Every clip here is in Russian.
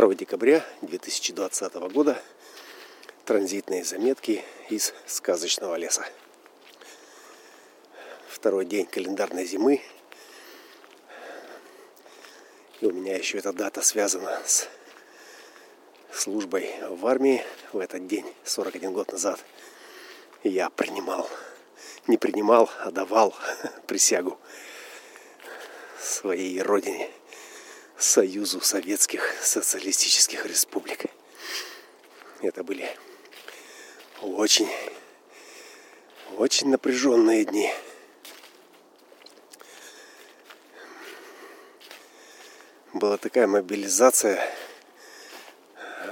2 декабря 2020 года. Транзитные заметки из сказочного леса. Второй день календарной зимы. И у меня еще эта дата связана с службой в армии в этот день, 41 год назад. Я принимал, не принимал, а давал присягу своей родине, Союзу Советских Социалистических Республик. Это были очень, очень напряженные дни. Была такая мобилизация,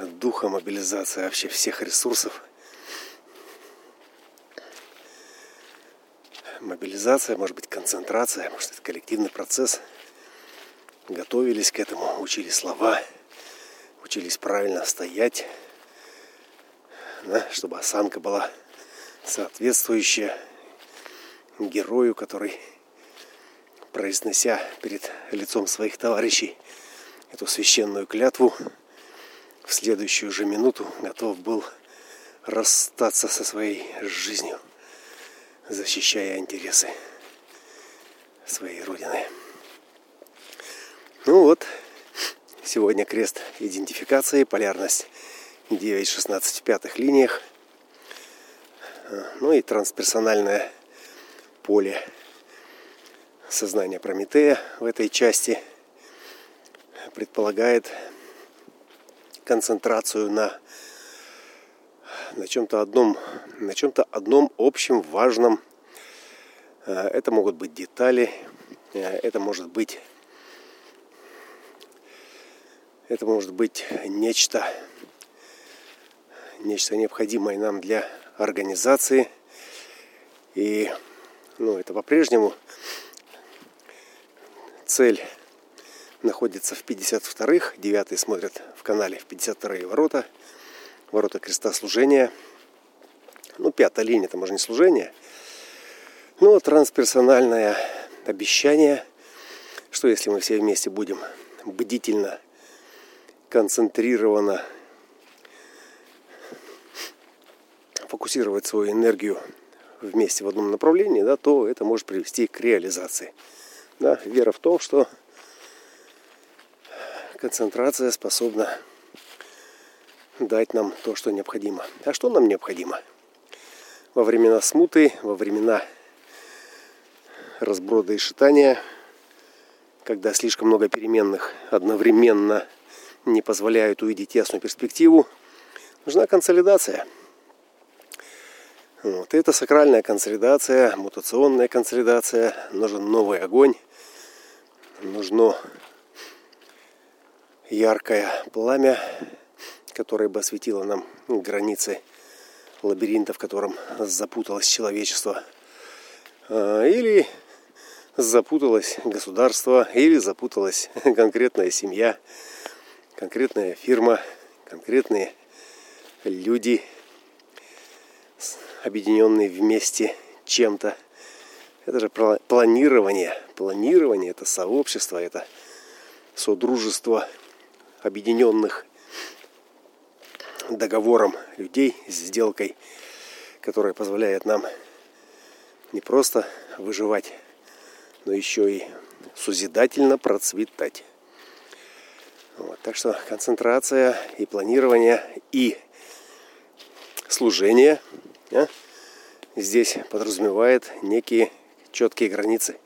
духа мобилизация вообще всех ресурсов. Мобилизация, может быть, концентрация, может, это коллективный процесс. Готовились к этому, учили слова, учились правильно стоять, да, чтобы осанка была соответствующая герою, который, произнося перед лицом своих товарищей эту священную клятву, в следующую же минуту готов был расстаться со своей жизнью, защищая интересы своей Родины. Ну вот, сегодня крест идентификации, полярность 9-16 в пятых линиях. Ну и трансперсональное поле сознания Прометея в этой части предполагает концентрацию на, на чем-то одном, на чем-то одном общем, важном. Э, это могут быть детали, э, это может быть это может быть нечто, нечто необходимое нам для организации. И ну, это по-прежнему цель находится в 52-х, 9 смотрят в канале в 52-е ворота, ворота креста служения. Ну, пятая линия, это может не служение, но трансперсональное обещание, что если мы все вместе будем бдительно, концентрированно фокусировать свою энергию вместе в одном направлении, да, то это может привести к реализации. Да, вера в то, что концентрация способна дать нам то, что необходимо. А что нам необходимо? Во времена смуты, во времена разброда и шитания, когда слишком много переменных одновременно не позволяют увидеть ясную перспективу, нужна консолидация. Вот. Это сакральная консолидация, мутационная консолидация, нужен новый огонь, нужно яркое пламя, которое бы осветило нам границы лабиринта, в котором запуталось человечество. А, или запуталось государство, или запуталась конкретная семья, конкретная фирма, конкретные люди, объединенные вместе чем-то. Это же планирование. Планирование – это сообщество, это содружество – объединенных договором людей, сделкой, которая позволяет нам не просто выживать, но еще и сузидательно процветать. Вот, так что концентрация и планирование и служение а, здесь подразумевает некие четкие границы.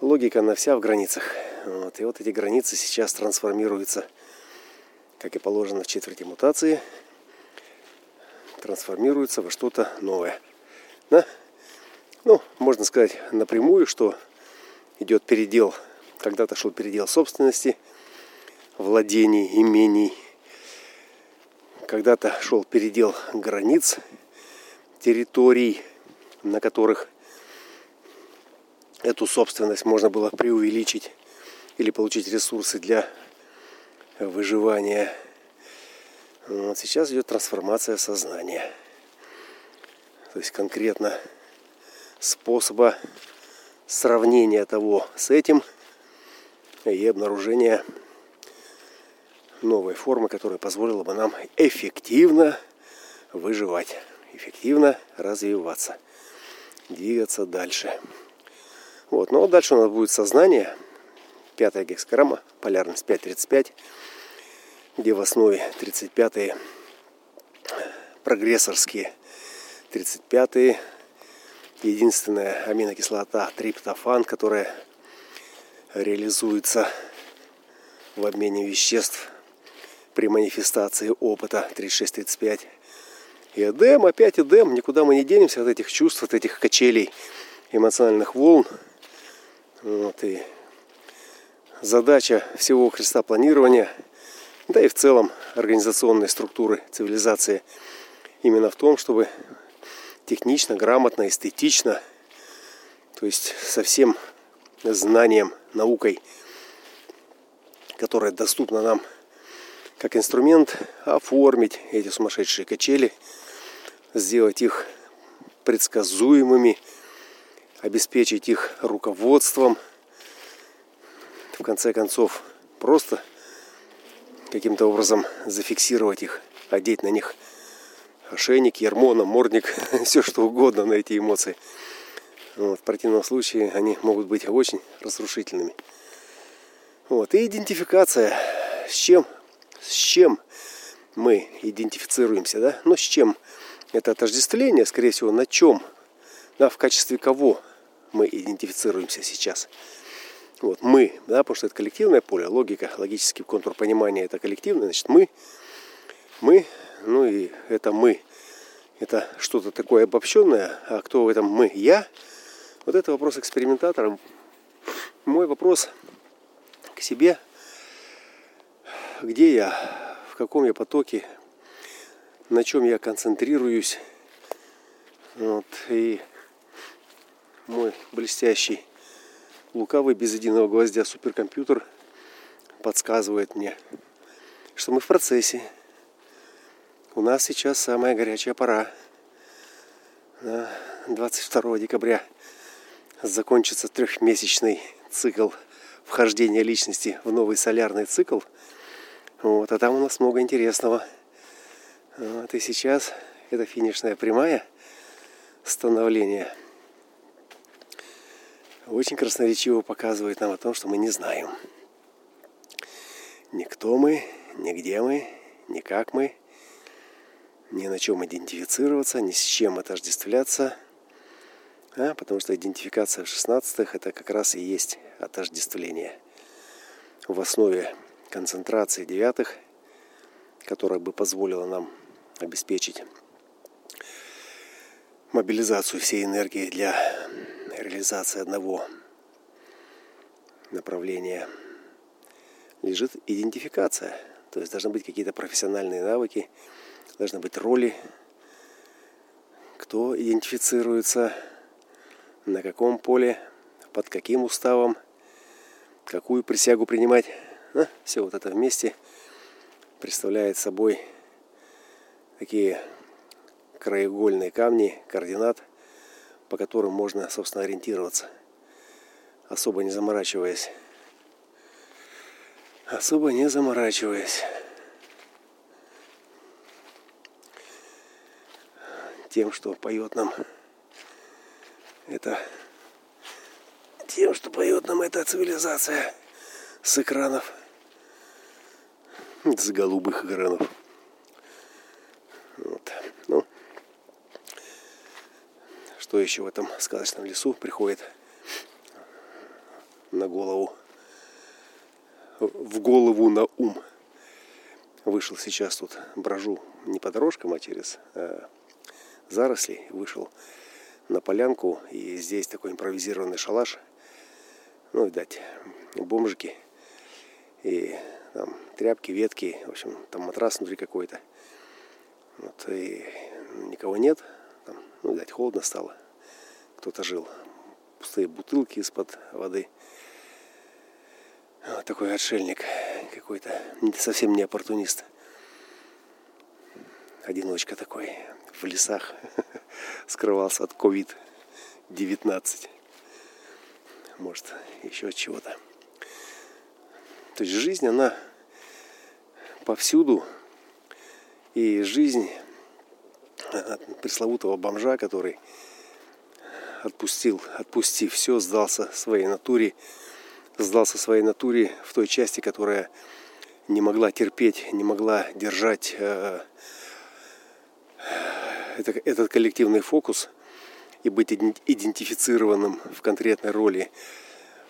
Логика на вся в границах. Вот. И вот эти границы сейчас трансформируются, как и положено в четверти мутации, трансформируются во что-то новое. Да? Ну, можно сказать напрямую, что идет передел, когда-то шел передел собственности, владений, имений, когда-то шел передел границ, территорий, на которых эту собственность можно было преувеличить или получить ресурсы для выживания. Вот сейчас идет трансформация сознания. То есть конкретно способа сравнения того с этим и обнаружения новой формы, которая позволила бы нам эффективно выживать, эффективно развиваться, двигаться дальше. Вот. Но дальше у нас будет сознание, пятая гексограмма, полярность 5.35, где в основе 35-е прогрессорские, 35-е единственная аминокислота триптофан, которая реализуется в обмене веществ при манифестации опыта 36-35. И Эдем, опять Эдем, никуда мы не денемся от этих чувств, от этих качелей эмоциональных волн. Вот, и задача всего Христа планирования, да и в целом организационной структуры цивилизации именно в том, чтобы технично, грамотно, эстетично, то есть со всем знанием, наукой, которая доступна нам как инструмент, оформить эти сумасшедшие качели, сделать их предсказуемыми, обеспечить их руководством, в конце концов просто каким-то образом зафиксировать их, одеть на них ошейник, ермо, намордник, все что угодно на эти эмоции. Вот, в противном случае они могут быть очень разрушительными. Вот, и идентификация. С чем? С чем мы идентифицируемся, да? Ну, с чем? Это отождествление, скорее всего, на чем? Да, в качестве кого мы идентифицируемся сейчас? Вот, мы, да, потому что это коллективное поле, логика, логический контур понимания это коллективное, значит, мы, мы ну и это мы. Это что-то такое обобщенное. А кто в этом мы? Я. Вот это вопрос экспериментатора. Мой вопрос к себе. Где я? В каком я потоке? На чем я концентрируюсь? Вот. И мой блестящий, лукавый, без единого гвоздя суперкомпьютер подсказывает мне, что мы в процессе, у нас сейчас самая горячая пора. 22 декабря закончится трехмесячный цикл вхождения личности в новый солярный цикл. Вот, а там у нас много интересного. Вот, и сейчас это финишная прямая становления очень красноречиво показывает нам о том, что мы не знаем. Никто мы, нигде мы, никак мы – ни на чем идентифицироваться, ни с чем отождествляться. А, потому что идентификация в 16-х это как раз и есть отождествление. В основе концентрации девятых, которая бы позволила нам обеспечить мобилизацию всей энергии для реализации одного направления, лежит идентификация. То есть должны быть какие-то профессиональные навыки, должны быть роли, кто идентифицируется, на каком поле, под каким уставом, какую присягу принимать. А, все вот это вместе представляет собой такие краеугольные камни, координат, по которым можно, собственно, ориентироваться, особо не заморачиваясь. Особо не заморачиваясь. тем, что поет нам это тем, что поет нам эта цивилизация с экранов, с голубых экранов. Вот. Ну, что еще в этом сказочном лесу приходит на голову, в голову на ум. Вышел сейчас тут, брожу не по дорожкам, а через а зарослей, вышел на полянку, и здесь такой импровизированный шалаш. Ну, видать, бомжики и там тряпки, ветки, в общем, там матрас внутри какой-то. Вот, и никого нет. Там, ну, видать, холодно стало. Кто-то жил. Пустые бутылки из-под воды. Вот такой отшельник какой-то, совсем не оппортунист. Одиночка такой в лесах скрывался от COVID-19. Может, еще от чего-то. То есть жизнь, она повсюду. И жизнь пресловутого бомжа, который отпустил, отпустив все, сдался своей натуре, сдался своей натуре в той части, которая не могла терпеть, не могла держать э, это, этот коллективный фокус и быть идентифицированным в конкретной роли,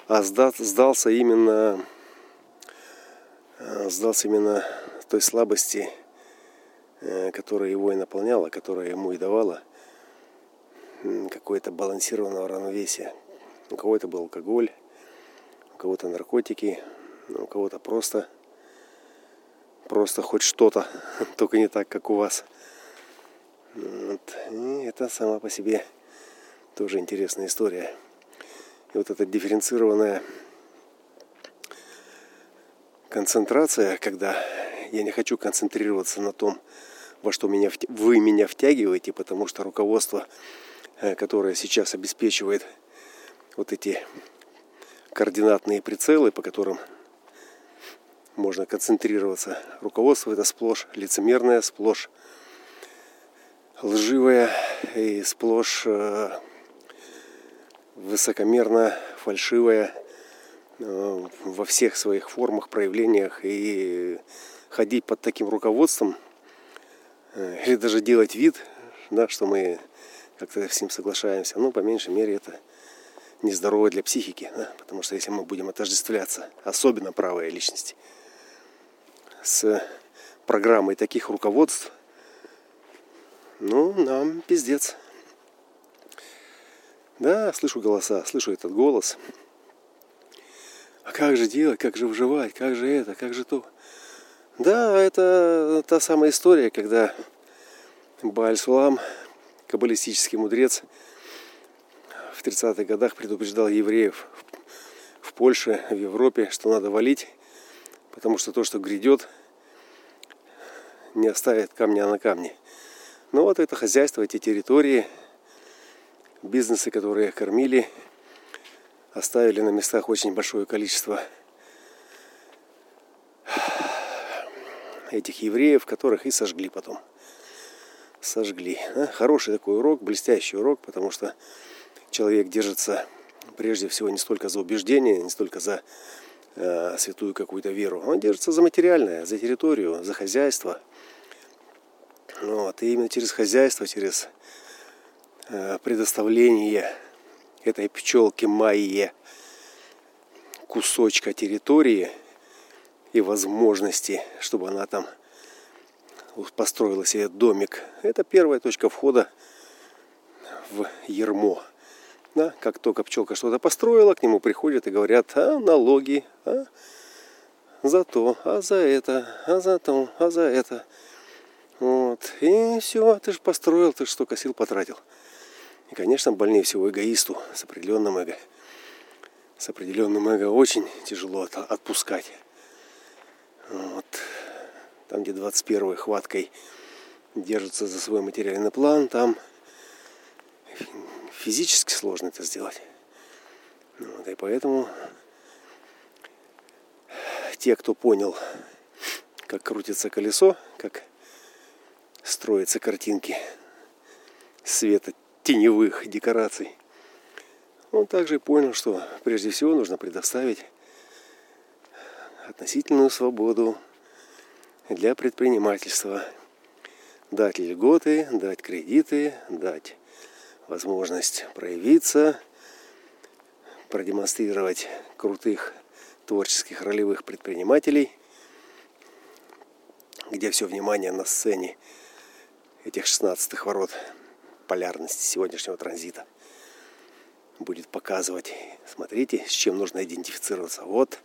а сда, сдался именно сдался именно той слабости, э, которая его и наполняла, которая ему и давала какое-то балансированного равновесия. У кого-то был алкоголь, у кого-то наркотики, у кого-то просто, просто хоть что-то, только не так, как у вас. Вот. И это сама по себе тоже интересная история. И вот эта дифференцированная концентрация, когда я не хочу концентрироваться на том, во что меня, вы меня втягиваете, потому что руководство Э, которая сейчас обеспечивает вот эти координатные прицелы, по которым можно концентрироваться. Руководство это сплошь лицемерное, сплошь лживое и сплошь э, высокомерно фальшивое во всех своих формах, проявлениях. И ходить под таким руководством или даже делать вид, да, что мы как-то с ним соглашаемся. Ну, по меньшей мере, это нездорово для психики, да? потому что если мы будем отождествляться, особенно правые личности, с программой таких руководств, ну, нам пиздец. Да, слышу голоса, слышу этот голос. А как же делать, как же выживать, как же это, как же то? Да, это та самая история, когда Бааль-Сулам каббалистический мудрец в 30-х годах предупреждал евреев в Польше, в Европе, что надо валить, потому что то, что грядет, не оставит камня на камне. Но вот это хозяйство, эти территории, бизнесы, которые кормили, оставили на местах очень большое количество этих евреев, которых и сожгли потом сожгли. Хороший такой урок, блестящий урок, потому что человек держится прежде всего не столько за убеждение, не столько за э, святую какую-то веру. Он держится за материальное, за территорию, за хозяйство. Вот. И именно через хозяйство, через э, предоставление этой пчелки Майе кусочка территории и возможности, чтобы она там построила себе домик. Это первая точка входа в ермо. Да, как только пчелка что-то построила, к нему приходят и говорят, а налоги, а за то, а за это, а за то, а за это. Вот. И все, ты же построил, ты же столько сил потратил. И, конечно, больнее всего эгоисту с определенным эго. С определенным эго очень тяжело отпускать. Вот там, где 21 хваткой держится за свой материальный план, там физически сложно это сделать. Вот, и поэтому те, кто понял, как крутится колесо, как строятся картинки света теневых декораций, он также понял, что прежде всего нужно предоставить относительную свободу для предпринимательства. Дать льготы, дать кредиты, дать возможность проявиться, продемонстрировать крутых творческих ролевых предпринимателей, где все внимание на сцене этих 16 ворот полярности сегодняшнего транзита будет показывать, смотрите, с чем нужно идентифицироваться. Вот,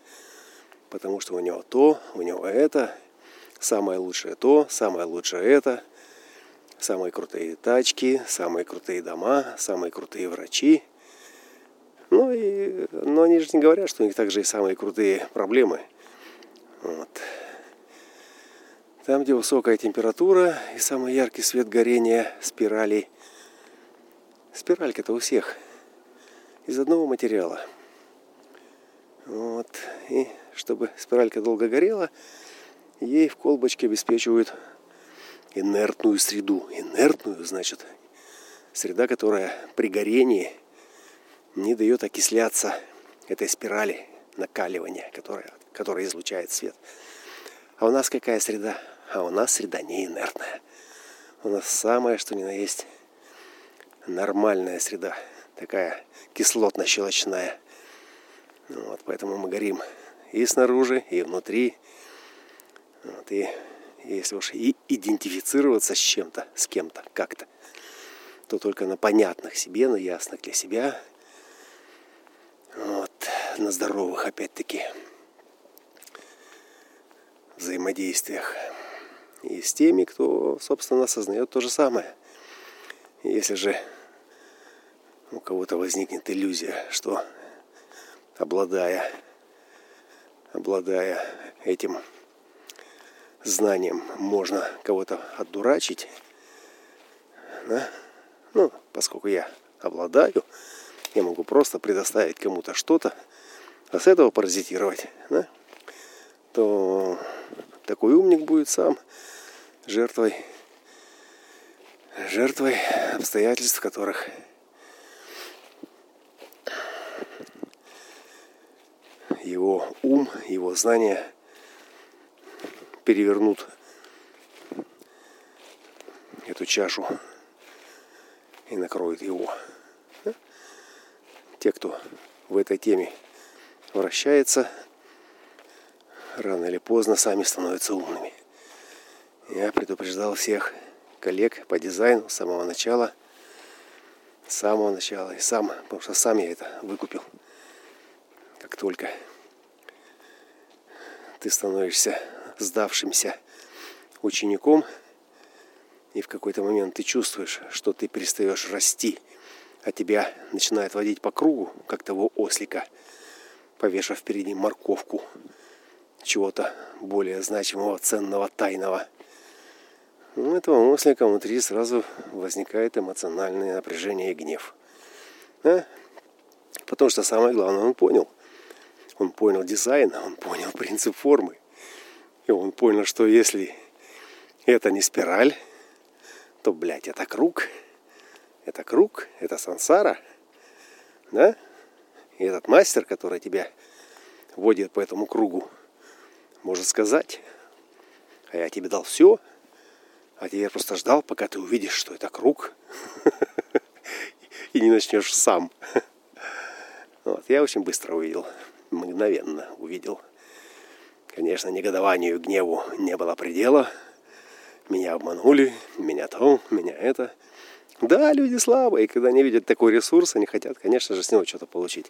потому что у него то, у него это, Самое лучшее то, самое лучшее это. Самые крутые тачки, самые крутые дома, самые крутые врачи. Ну и, но они же не говорят, что у них также и самые крутые проблемы. Вот. Там, где высокая температура и самый яркий свет горения спирали. Спиралька-то у всех из одного материала. Вот. И чтобы спиралька долго горела, ей в колбочке обеспечивают инертную среду. Инертную, значит, среда, которая при горении не дает окисляться этой спирали накаливания, которая, которая излучает свет. А у нас какая среда? А у нас среда не инертная. У нас самое, что ни на есть, нормальная среда. Такая кислотно-щелочная. Вот, поэтому мы горим и снаружи, и внутри. Вот, и если уж и идентифицироваться с чем-то, с кем-то, как-то, то только на понятных себе, на ясных для себя, вот, на здоровых опять-таки взаимодействиях. И с теми, кто, собственно, осознает то же самое. Если же у кого-то возникнет иллюзия, что обладая, обладая этим знанием можно кого-то отдурачить, да? ну, поскольку я обладаю, я могу просто предоставить кому-то что-то, а с этого паразитировать, да? то такой умник будет сам жертвой, жертвой обстоятельств, которых его ум, его знания перевернут эту чашу и накроют его. Те, кто в этой теме вращается, рано или поздно сами становятся умными. Я предупреждал всех коллег по дизайну с самого начала. С самого начала. И сам, потому что сам я это выкупил. Как только ты становишься сдавшимся учеником, и в какой-то момент ты чувствуешь, что ты перестаешь расти, а тебя начинает водить по кругу, как того ослика, повешав впереди морковку чего-то более значимого, ценного, тайного. Ну, этого ослика внутри сразу возникает эмоциональное напряжение и гнев. А? Потому что самое главное он понял. Он понял дизайн, он понял принцип формы. И он понял, что если это не спираль, то, блядь, это круг. Это круг, это сансара. Да? И этот мастер, который тебя водит по этому кругу, может сказать, а я тебе дал все, а теперь просто ждал, пока ты увидишь, что это круг, и не начнешь сам. Вот, я очень быстро увидел, мгновенно увидел – Конечно, негодованию и гневу не было предела. Меня обманули, меня то, меня это. Да, люди слабые, когда они видят такой ресурс, они хотят, конечно же, с него что-то получить.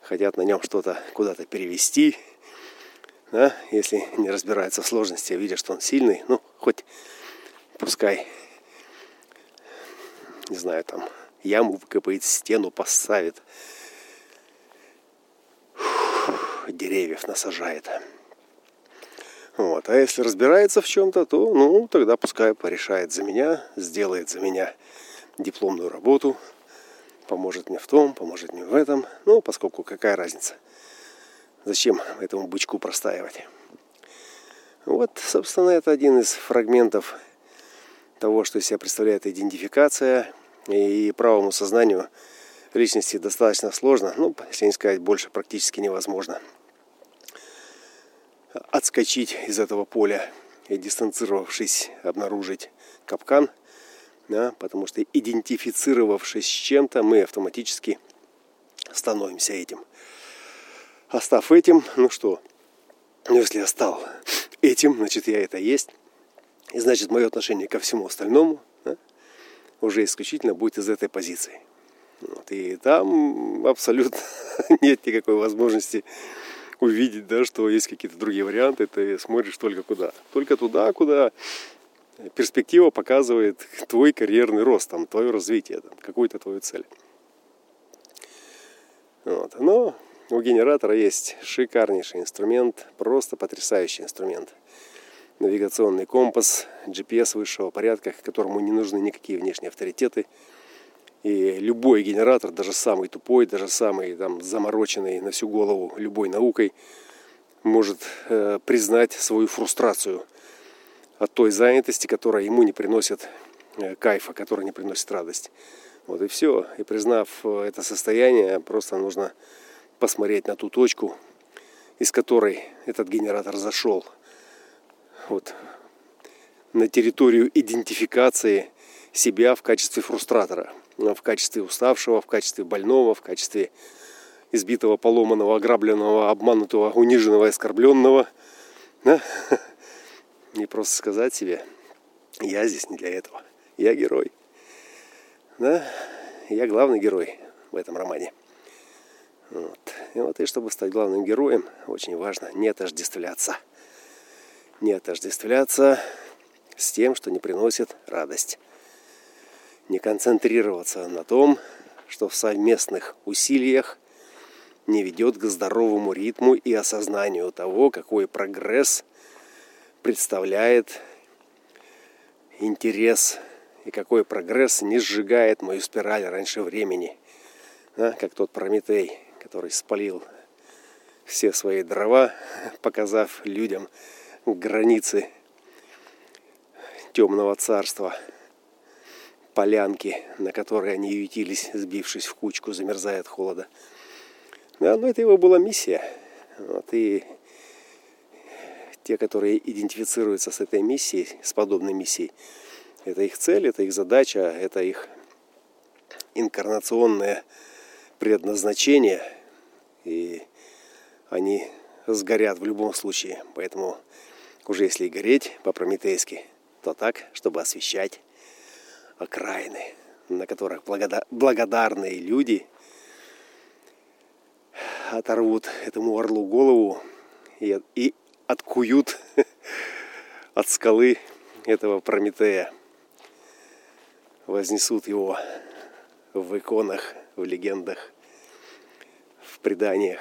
Хотят на нем что-то куда-то перевести. Да? Если не разбираются в сложности, а видят, что он сильный, ну, хоть пускай, не знаю, там, яму выкопает, стену поставит, деревьев насажает. Вот. А если разбирается в чем-то, то ну, тогда пускай порешает за меня, сделает за меня дипломную работу, поможет мне в том, поможет мне в этом. Ну, поскольку какая разница? Зачем этому бычку простаивать? Вот, собственно, это один из фрагментов того, что из себя представляет идентификация. И правому сознанию личности достаточно сложно, ну, если не сказать больше, практически невозможно отскочить из этого поля и дистанцировавшись обнаружить капкан, да, потому что идентифицировавшись с чем-то, мы автоматически становимся этим. А став этим, ну что, если я стал этим, значит я это есть, и значит мое отношение ко всему остальному да, уже исключительно будет из этой позиции. Вот, и там абсолютно нет никакой возможности увидеть, да, что есть какие-то другие варианты, ты смотришь только куда. Только туда, куда перспектива показывает твой карьерный рост, там, твое развитие, там, какую-то твою цель. Вот. Но у генератора есть шикарнейший инструмент, просто потрясающий инструмент. Навигационный компас, GPS высшего порядка, которому не нужны никакие внешние авторитеты – и любой генератор, даже самый тупой, даже самый там замороченный на всю голову любой наукой, может э, признать свою фрустрацию от той занятости, которая ему не приносит э, кайфа, которая не приносит радость. Вот и все. И признав э, это состояние, просто нужно посмотреть на ту точку, из которой этот генератор зашел. Вот на территорию идентификации себя в качестве фрустратора, в качестве уставшего, в качестве больного, в качестве избитого, поломанного, ограбленного, обманутого, униженного, оскорбленного. Да? И просто сказать себе, я здесь не для этого. Я герой. Да? Я главный герой в этом романе. Вот. И вот и чтобы стать главным героем, очень важно не отождествляться. Не отождествляться с тем, что не приносит радость. Не концентрироваться на том, что в совместных усилиях не ведет к здоровому ритму и осознанию того, какой прогресс представляет интерес и какой прогресс не сжигает мою спираль раньше времени. Да, как тот Прометей, который спалил все свои дрова, показав людям границы темного царства, полянки, на которой они ютились, сбившись в кучку, замерзая от холода. Да, но это его была миссия. Вот, и те, которые идентифицируются с этой миссией, с подобной миссией, это их цель, это их задача, это их инкарнационное предназначение. И они сгорят в любом случае. Поэтому уже если и гореть по-прометейски, то так, чтобы освещать окраины, на которых благодарные люди оторвут этому орлу голову и, и откуют от скалы этого Прометея. Вознесут его в иконах, в легендах, в преданиях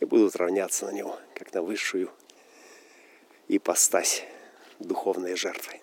и будут равняться на него, как на высшую ипостась духовной жертвы.